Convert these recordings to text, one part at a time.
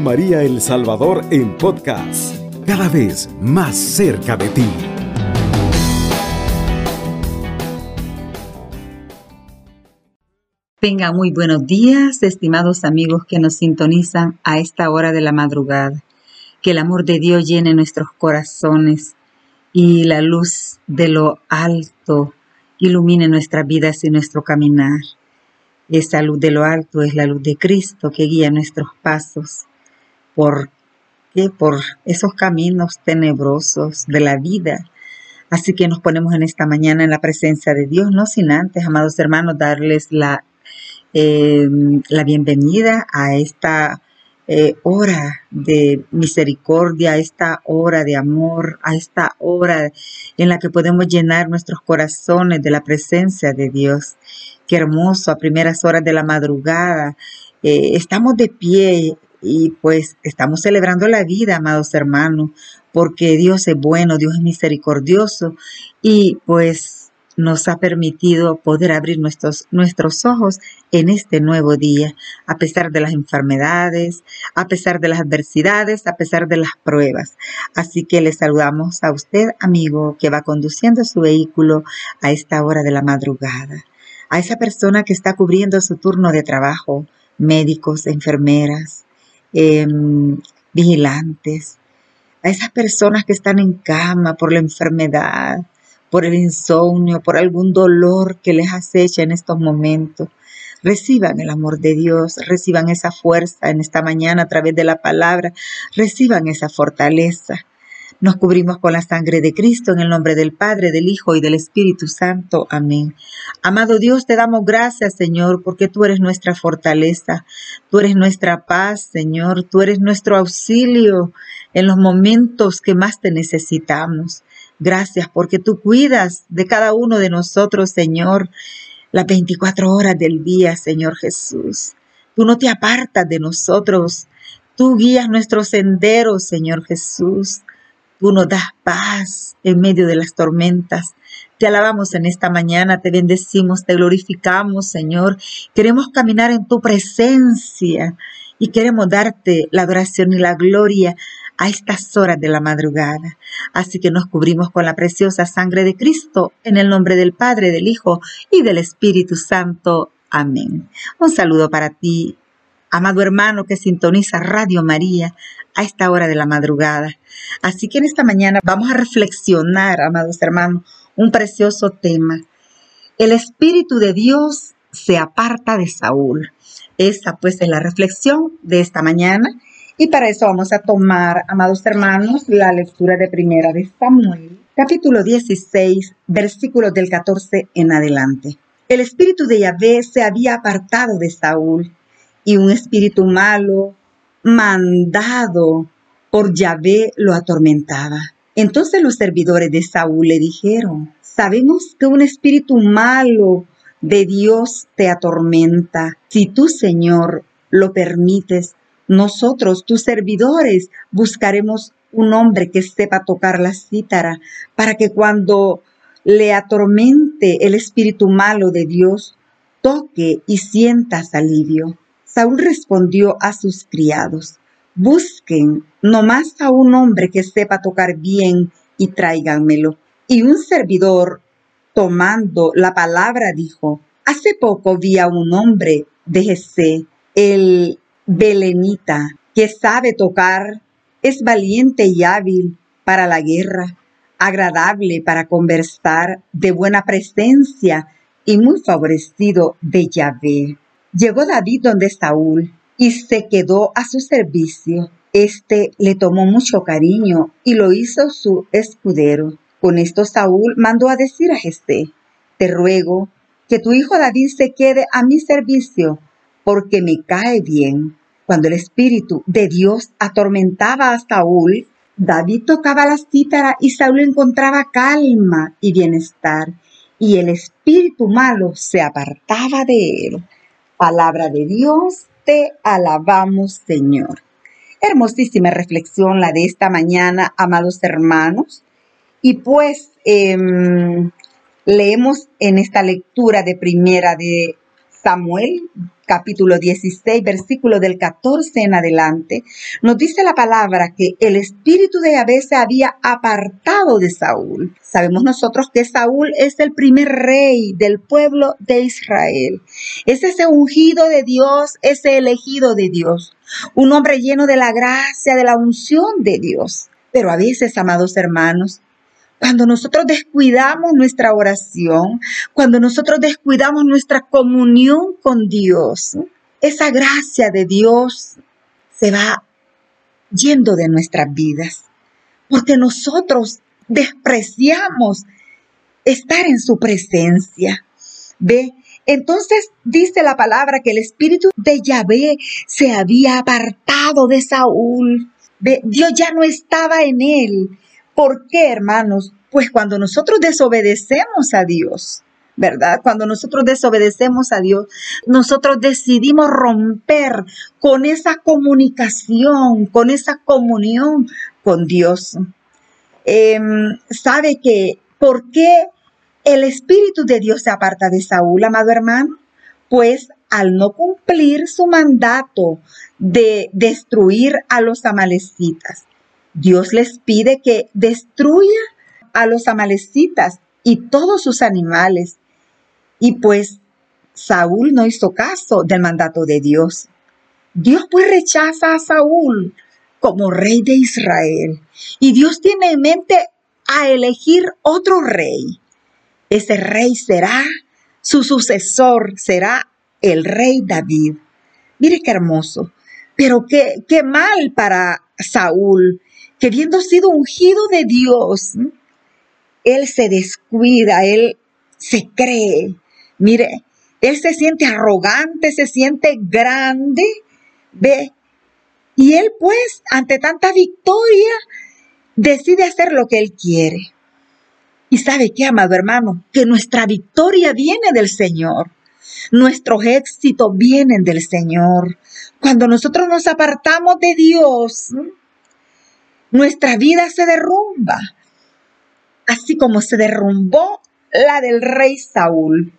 María El Salvador en podcast, cada vez más cerca de ti. Tenga muy buenos días, estimados amigos que nos sintonizan a esta hora de la madrugada. Que el amor de Dios llene nuestros corazones y la luz de lo alto ilumine nuestras vidas y nuestro caminar. Esa luz de lo alto es la luz de Cristo que guía nuestros pasos por, por esos caminos tenebrosos de la vida. Así que nos ponemos en esta mañana en la presencia de Dios, no sin antes, amados hermanos, darles la, eh, la bienvenida a esta eh, hora de misericordia, a esta hora de amor, a esta hora en la que podemos llenar nuestros corazones de la presencia de Dios. Qué hermoso, a primeras horas de la madrugada. Eh, estamos de pie y pues estamos celebrando la vida, amados hermanos, porque Dios es bueno, Dios es misericordioso y pues nos ha permitido poder abrir nuestros, nuestros ojos en este nuevo día, a pesar de las enfermedades, a pesar de las adversidades, a pesar de las pruebas. Así que le saludamos a usted, amigo, que va conduciendo su vehículo a esta hora de la madrugada a esa persona que está cubriendo su turno de trabajo, médicos, enfermeras, em, vigilantes, a esas personas que están en cama por la enfermedad, por el insomnio, por algún dolor que les acecha en estos momentos. Reciban el amor de Dios, reciban esa fuerza en esta mañana a través de la palabra, reciban esa fortaleza. Nos cubrimos con la sangre de Cristo en el nombre del Padre, del Hijo y del Espíritu Santo. Amén. Amado Dios, te damos gracias, Señor, porque tú eres nuestra fortaleza, tú eres nuestra paz, Señor, tú eres nuestro auxilio en los momentos que más te necesitamos. Gracias porque tú cuidas de cada uno de nosotros, Señor, las 24 horas del día, Señor Jesús. Tú no te apartas de nosotros. Tú guías nuestros senderos, Señor Jesús. Tú nos das paz en medio de las tormentas. Te alabamos en esta mañana, te bendecimos, te glorificamos, Señor. Queremos caminar en tu presencia y queremos darte la adoración y la gloria a estas horas de la madrugada. Así que nos cubrimos con la preciosa sangre de Cristo en el nombre del Padre, del Hijo y del Espíritu Santo. Amén. Un saludo para ti, amado hermano que sintoniza Radio María a esta hora de la madrugada. Así que en esta mañana vamos a reflexionar, amados hermanos, un precioso tema. El Espíritu de Dios se aparta de Saúl. Esa pues es la reflexión de esta mañana. Y para eso vamos a tomar, amados hermanos, la lectura de primera de Samuel, capítulo 16, versículos del 14 en adelante. El espíritu de Yahvé se había apartado de Saúl y un espíritu malo, mandado por Yahvé, lo atormentaba. Entonces los servidores de Saúl le dijeron, sabemos que un espíritu malo de Dios te atormenta. Si tú, Señor, lo permites, nosotros, tus servidores, buscaremos un hombre que sepa tocar la cítara para que cuando le atormente el espíritu malo de Dios, toque y sientas alivio. Saúl respondió a sus criados, busquen nomás a un hombre que sepa tocar bien y tráiganmelo. Y un servidor, tomando la palabra, dijo, hace poco vi a un hombre de Jesé, el belenita, que sabe tocar, es valiente y hábil para la guerra, agradable para conversar, de buena presencia y muy favorecido de Yahvé. Llegó David donde Saúl y se quedó a su servicio. Este le tomó mucho cariño y lo hizo su escudero. Con esto Saúl mandó a decir a Jesé, te ruego que tu hijo David se quede a mi servicio, porque me cae bien. Cuando el Espíritu de Dios atormentaba a Saúl, David tocaba la cítara y Saúl encontraba calma y bienestar, y el espíritu malo se apartaba de él. Palabra de Dios, te alabamos Señor. Hermosísima reflexión la de esta mañana, amados hermanos. Y pues em, leemos en esta lectura de primera de Samuel capítulo 16, versículo del 14 en adelante, nos dice la palabra que el espíritu de Yahvé se había apartado de Saúl. Sabemos nosotros que Saúl es el primer rey del pueblo de Israel. Es ese ungido de Dios, ese elegido de Dios. Un hombre lleno de la gracia, de la unción de Dios. Pero a veces, amados hermanos, cuando nosotros descuidamos nuestra oración, cuando nosotros descuidamos nuestra comunión con Dios, esa gracia de Dios se va yendo de nuestras vidas, porque nosotros despreciamos estar en su presencia. ¿Ve? Entonces dice la palabra que el espíritu de Yahvé se había apartado de Saúl. ¿Ve? Dios ya no estaba en él. ¿Por qué, hermanos? Pues cuando nosotros desobedecemos a Dios, ¿verdad? Cuando nosotros desobedecemos a Dios, nosotros decidimos romper con esa comunicación, con esa comunión con Dios. Em, ¿Sabe que por qué el Espíritu de Dios se aparta de Saúl, amado hermano? Pues al no cumplir su mandato de destruir a los amalecitas, Dios les pide que destruya a los amalecitas y todos sus animales. Y pues Saúl no hizo caso del mandato de Dios. Dios pues rechaza a Saúl como rey de Israel. Y Dios tiene en mente a elegir otro rey. Ese rey será, su sucesor será el rey David. Mire qué hermoso. Pero qué, qué mal para Saúl que habiendo sido ungido de Dios, él se descuida, él se cree. Mire, él se siente arrogante, se siente grande, ve. Y él pues, ante tanta victoria, decide hacer lo que él quiere. Y sabe qué, amado hermano, que nuestra victoria viene del Señor. Nuestros éxitos vienen del Señor. Cuando nosotros nos apartamos de Dios, nuestra vida se derrumba, así como se derrumbó la del rey Saúl.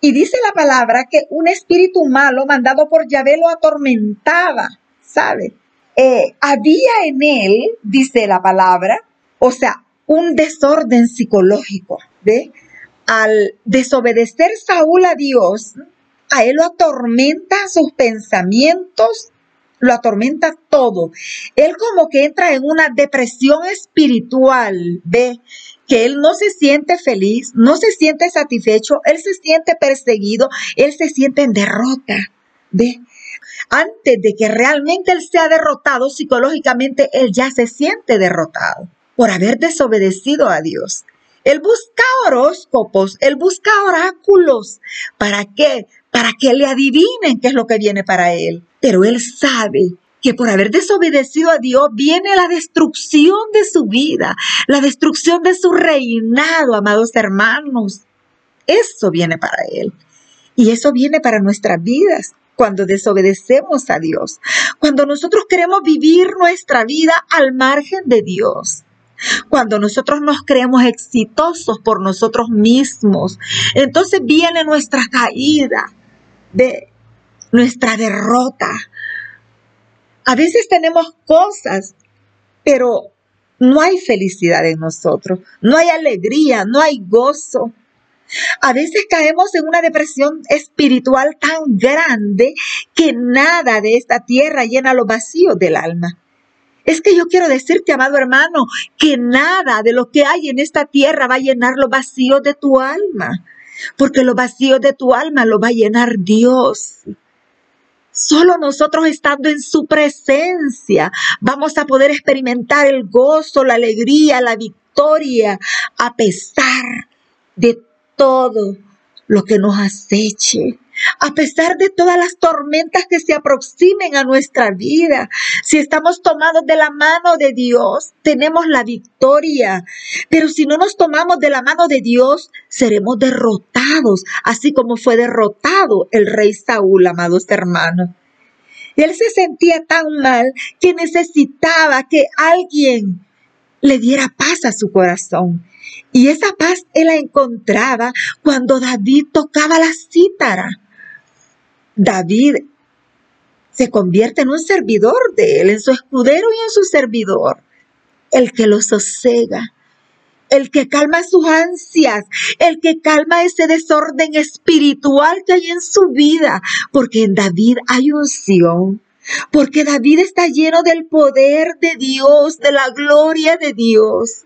Y dice la palabra que un espíritu malo mandado por Yahvé lo atormentaba, ¿sabe? Eh, había en él, dice la palabra, o sea, un desorden psicológico, ¿ve? Al desobedecer Saúl a Dios, a él lo atormenta sus pensamientos, lo atormenta todo. Él como que entra en una depresión espiritual, ve que él no se siente feliz, no se siente satisfecho, él se siente perseguido, él se siente en derrota, ve. Antes de que realmente él sea derrotado psicológicamente, él ya se siente derrotado por haber desobedecido a Dios. Él busca horóscopos, él busca oráculos. ¿Para qué? Para que le adivinen qué es lo que viene para él. Pero él sabe que por haber desobedecido a Dios viene la destrucción de su vida, la destrucción de su reinado, amados hermanos. Eso viene para él. Y eso viene para nuestras vidas cuando desobedecemos a Dios, cuando nosotros queremos vivir nuestra vida al margen de Dios. Cuando nosotros nos creemos exitosos por nosotros mismos, entonces viene nuestra caída, de nuestra derrota. A veces tenemos cosas, pero no hay felicidad en nosotros, no hay alegría, no hay gozo. A veces caemos en una depresión espiritual tan grande que nada de esta tierra llena los vacíos del alma. Es que yo quiero decirte, amado hermano, que nada de lo que hay en esta tierra va a llenar los vacíos de tu alma, porque los vacíos de tu alma lo va a llenar Dios. Solo nosotros estando en su presencia vamos a poder experimentar el gozo, la alegría, la victoria, a pesar de todo lo que nos aceche a pesar de todas las tormentas que se aproximen a nuestra vida. Si estamos tomados de la mano de Dios, tenemos la victoria. Pero si no nos tomamos de la mano de Dios, seremos derrotados, así como fue derrotado el rey Saúl, amados hermanos. Él se sentía tan mal que necesitaba que alguien le diera paz a su corazón. Y esa paz él la encontraba cuando David tocaba la cítara David se convierte en un servidor de él, en su escudero y en su servidor, el que lo sosega, el que calma sus ansias, el que calma ese desorden espiritual que hay en su vida, porque en David hay unción, porque David está lleno del poder de Dios, de la gloria de Dios.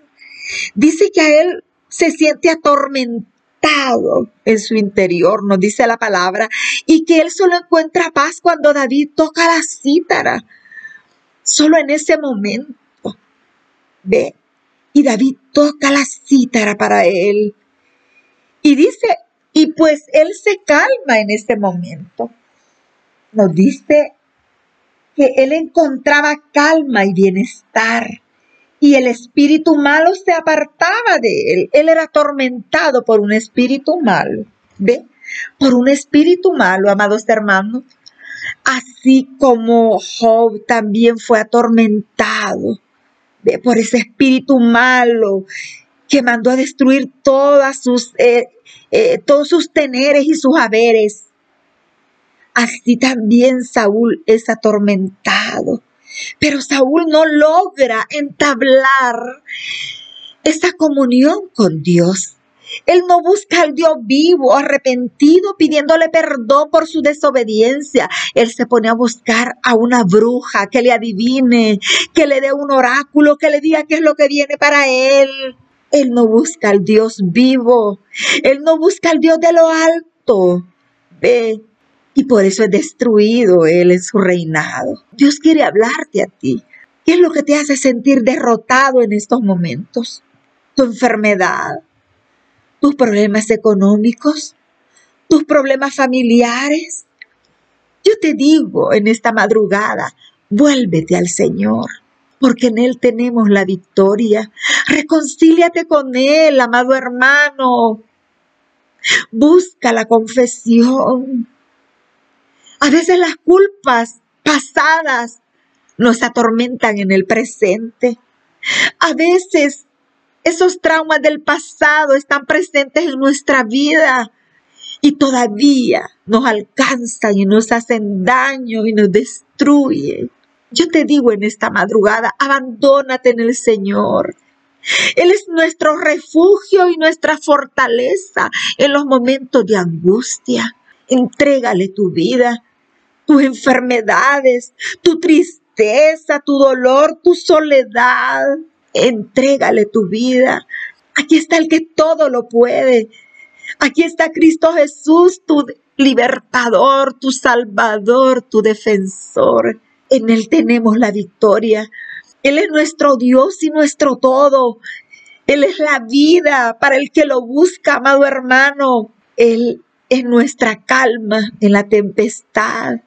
Dice que a él se siente atormentado en su interior, nos dice la palabra, y que él solo encuentra paz cuando David toca la cítara, solo en ese momento. Ve, y David toca la cítara para él. Y dice, y pues él se calma en ese momento. Nos dice que él encontraba calma y bienestar. Y el espíritu malo se apartaba de él. Él era atormentado por un espíritu malo. ¿Ve? Por un espíritu malo, amados hermanos. Así como Job también fue atormentado por ese espíritu malo que mandó a destruir todas sus, eh, eh, todos sus teneres y sus haberes. Así también Saúl es atormentado. Pero Saúl no logra entablar esa comunión con Dios. Él no busca al Dios vivo, arrepentido, pidiéndole perdón por su desobediencia. Él se pone a buscar a una bruja que le adivine, que le dé un oráculo, que le diga qué es lo que viene para él. Él no busca al Dios vivo. Él no busca al Dios de lo alto. Ve. Y por eso es destruido él en su reinado. Dios quiere hablarte a ti. ¿Qué es lo que te hace sentir derrotado en estos momentos? Tu enfermedad, tus problemas económicos, tus problemas familiares. Yo te digo en esta madrugada, vuélvete al Señor, porque en Él tenemos la victoria. Reconcíliate con Él, amado hermano. Busca la confesión. A veces las culpas pasadas nos atormentan en el presente. A veces esos traumas del pasado están presentes en nuestra vida y todavía nos alcanzan y nos hacen daño y nos destruyen. Yo te digo en esta madrugada, abandónate en el Señor. Él es nuestro refugio y nuestra fortaleza en los momentos de angustia. Entrégale tu vida, tus enfermedades, tu tristeza, tu dolor, tu soledad. Entrégale tu vida. Aquí está el que todo lo puede. Aquí está Cristo Jesús, tu libertador, tu salvador, tu defensor. En Él tenemos la victoria. Él es nuestro Dios y nuestro todo. Él es la vida para el que lo busca, amado hermano. Él es nuestra calma en la tempestad.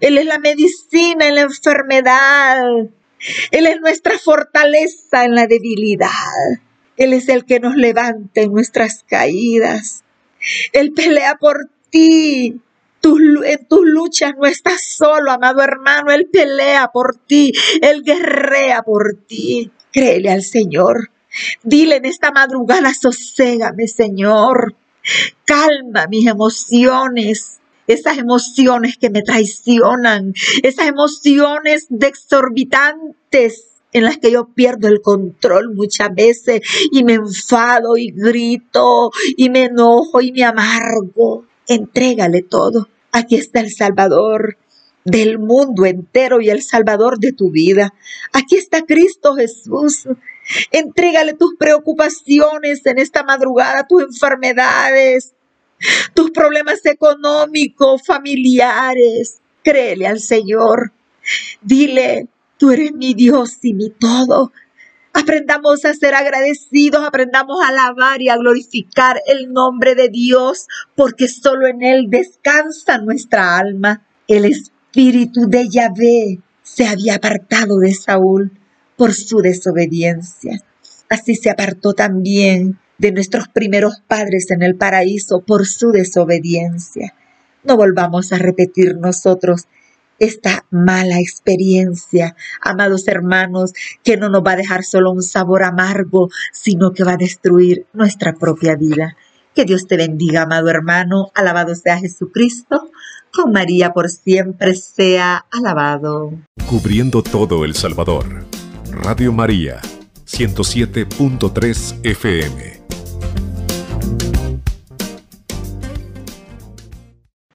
Él es la medicina en la enfermedad. Él es nuestra fortaleza en la debilidad. Él es el que nos levanta en nuestras caídas. Él pelea por ti. en tus luchas no estás solo, amado hermano. Él pelea por ti. Él guerrea por ti. Créele al Señor. Dile en esta madrugada, soségame, Señor. Calma mis emociones esas emociones que me traicionan, esas emociones exorbitantes en las que yo pierdo el control muchas veces y me enfado y grito y me enojo y me amargo. Entrégale todo. Aquí está el Salvador del mundo entero y el Salvador de tu vida. Aquí está Cristo Jesús. Entrégale tus preocupaciones en esta madrugada, tus enfermedades, tus problemas económicos, familiares. Créele al Señor. Dile, tú eres mi Dios y mi todo. Aprendamos a ser agradecidos, aprendamos a alabar y a glorificar el nombre de Dios, porque solo en Él descansa nuestra alma. El espíritu de Yahvé se había apartado de Saúl por su desobediencia. Así se apartó también de nuestros primeros padres en el paraíso por su desobediencia. No volvamos a repetir nosotros esta mala experiencia, amados hermanos, que no nos va a dejar solo un sabor amargo, sino que va a destruir nuestra propia vida. Que Dios te bendiga, amado hermano. Alabado sea Jesucristo. Con María por siempre sea alabado. Cubriendo todo El Salvador. Radio María, 107.3 FM.